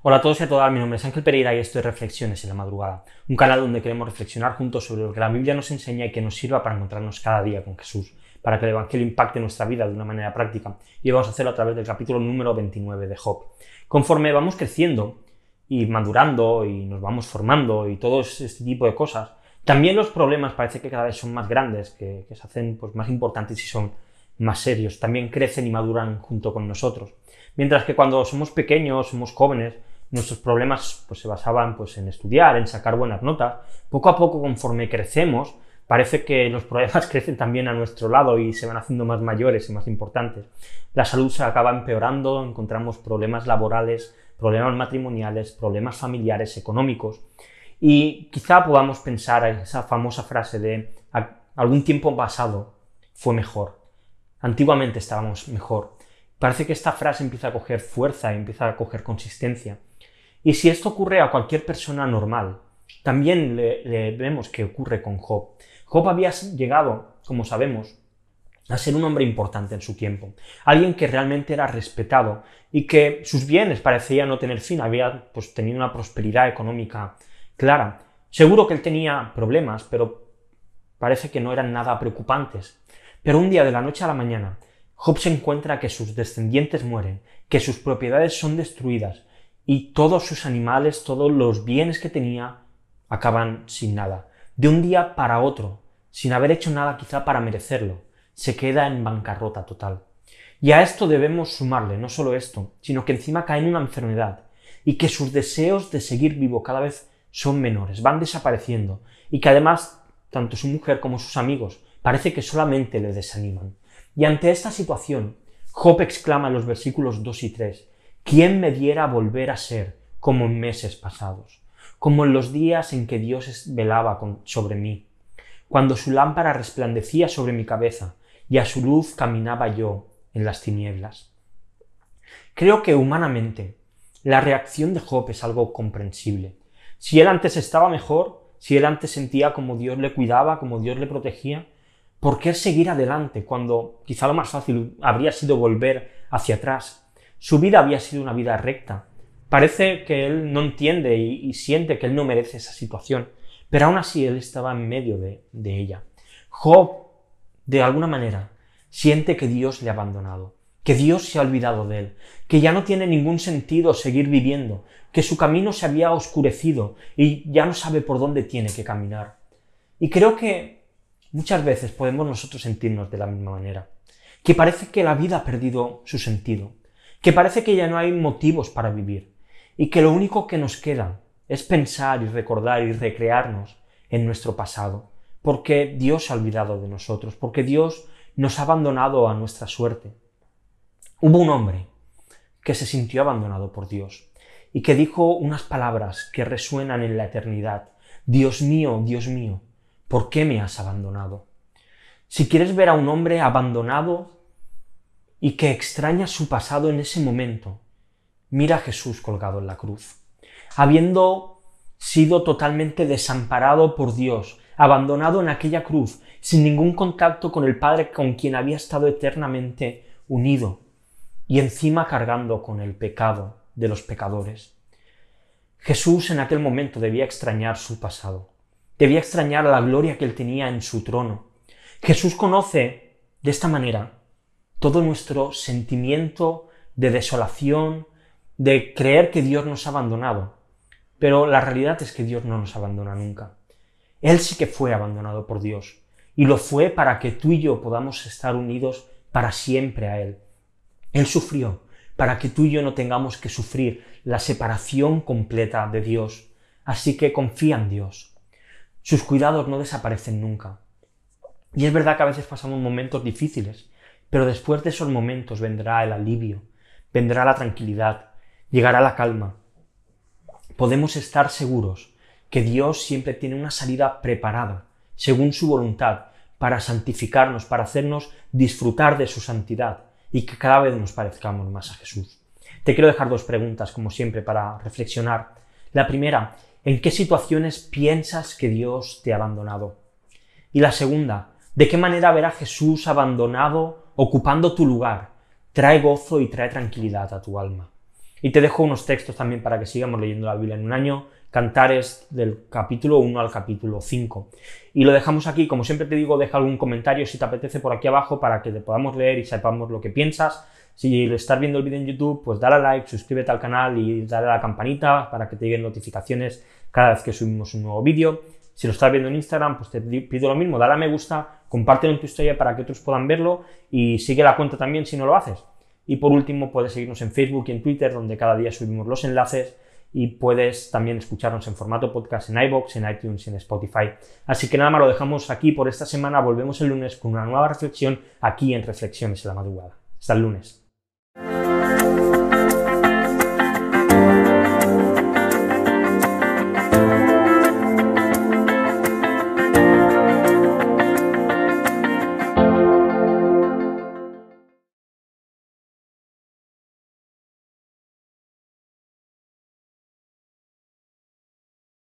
Hola a todos y a todas, mi nombre es Ángel Pereira y esto es Reflexiones en la Madrugada, un canal donde queremos reflexionar juntos sobre lo que la Biblia nos enseña y que nos sirva para encontrarnos cada día con Jesús, para que el Evangelio impacte nuestra vida de una manera práctica y vamos a hacerlo a través del capítulo número 29 de Job. Conforme vamos creciendo y madurando y nos vamos formando y todo este tipo de cosas, también los problemas parece que cada vez son más grandes, que, se hacen pues, más importantes y son más serios, también crecen y maduran junto con nosotros. Mientras que cuando somos pequeños, somos jóvenes, nuestros problemas pues, se basaban pues, en estudiar, en sacar buenas notas. Poco a poco, conforme crecemos, parece que los problemas crecen también a nuestro lado y se van haciendo más mayores y más importantes. La salud se acaba empeorando, encontramos problemas laborales, problemas matrimoniales, problemas familiares, económicos. Y quizá podamos pensar en esa famosa frase de algún tiempo pasado fue mejor. Antiguamente estábamos mejor. Parece que esta frase empieza a coger fuerza, empieza a coger consistencia. Y si esto ocurre a cualquier persona normal, también le, vemos que ocurre con Job. Job había llegado, como sabemos, a ser un hombre importante en su tiempo, alguien que realmente era respetado y que sus bienes parecían no tener fin, había pues, tenido una prosperidad económica clara. Seguro que él tenía problemas, pero parece que no eran nada preocupantes. Pero un día de la noche a la mañana, Job se encuentra que sus descendientes mueren, que sus propiedades son destruidas, y todos sus animales, todos los bienes que tenía, acaban sin nada. De un día para otro, sin haber hecho nada quizá para merecerlo, se queda en bancarrota total. Y a esto debemos sumarle no solo esto, sino que encima cae en una enfermedad y que sus deseos de seguir vivo cada vez son menores, van desapareciendo y que además tanto su mujer como sus amigos parece que solamente le desaniman. Y ante esta situación, Job exclama en los versículos 2 y 3, ¿Quién me diera volver a ser como en meses pasados, como en los días en que Dios velaba sobre mí, cuando su lámpara resplandecía sobre mi cabeza y a su luz caminaba yo en las tinieblas? Creo que humanamente la reacción de Job es algo comprensible. Si él antes estaba mejor, si él antes sentía como Dios le cuidaba, como Dios le protegía, ¿por qué seguir adelante cuando quizá lo más fácil habría sido volver hacia atrás? Su vida había sido una vida recta. Parece que él no entiende y, siente que él no merece esa situación, pero aún así él estaba en medio de, de ella. Job, de alguna manera, siente que Dios le ha abandonado, que Dios se ha olvidado de él, que ya no tiene ningún sentido seguir viviendo, que su camino se había oscurecido y ya no sabe por dónde tiene que caminar. Y creo que muchas veces podemos nosotros sentirnos de la misma manera, que parece que la vida ha perdido su sentido, que parece que ya no hay motivos para vivir y que lo único que nos queda es pensar y recordar y recrearnos en nuestro pasado, porque Dios ha olvidado de nosotros, porque Dios nos ha abandonado a nuestra suerte. Hubo un hombre que se sintió abandonado por Dios y que dijo unas palabras que resuenan en la eternidad. Dios mío, Dios mío, ¿por qué me has abandonado? Si quieres ver a un hombre abandonado y que extraña su pasado en ese momento, mira a Jesús colgado en la cruz. Habiendo sido totalmente desamparado por Dios, abandonado en aquella cruz, sin ningún contacto con el Padre con quien había estado eternamente unido, y encima cargando con el pecado de los pecadores. Jesús en aquel momento debía extrañar su pasado, debía extrañar la gloria que él tenía en su trono. Jesús conoce de esta manera todo nuestro sentimiento de desolación, de creer que Dios nos ha abandonado. Pero la realidad es que Dios no nos abandona nunca. Él sí que fue abandonado por Dios, y lo fue para que tú y yo podamos estar unidos para siempre a Él. Él sufrió para que tú y yo no tengamos que sufrir la separación completa de Dios. Así que confía en Dios. Sus cuidados no desaparecen nunca. Y es verdad que a veces pasamos momentos difíciles, pero después de esos momentos vendrá el alivio, vendrá la tranquilidad, llegará la calma. Podemos estar seguros que Dios siempre tiene una salida preparada, según su voluntad, para santificarnos, para hacernos disfrutar de su santidad y que cada vez nos parezcamos más a Jesús. Te quiero dejar dos preguntas, como siempre, para reflexionar. La primera, ¿en qué situaciones piensas que Dios te ha abandonado? Y la segunda, ¿de qué manera verá Jesús abandonado ocupando tu lugar, trae gozo y trae tranquilidad a tu alma. Y te dejo unos textos también para que sigamos leyendo la Biblia en un año, cantares del capítulo 1 al capítulo 5. Y lo dejamos aquí, como siempre te digo, deja algún comentario si te apetece por aquí abajo para que te podamos leer y sepamos lo que piensas. Si estás viendo el vídeo en YouTube, pues dale a like, suscríbete al canal y dale a la campanita para que te lleguen notificaciones cada vez que subimos un nuevo vídeo. Si lo estás viendo en Instagram, pues te pido lo mismo, dale a me gusta, compártelo en tu historia para que otros puedan verlo y sigue la cuenta también si no lo haces. Y por último, puedes seguirnos en Facebook y en Twitter, donde cada día subimos los enlaces y puedes también escucharnos en formato podcast en iBox, en iTunes y en Spotify. Así que nada más lo dejamos aquí por esta semana. Volvemos el lunes con una nueva reflexión aquí en Reflexiones en la Madrugada. Hasta el lunes.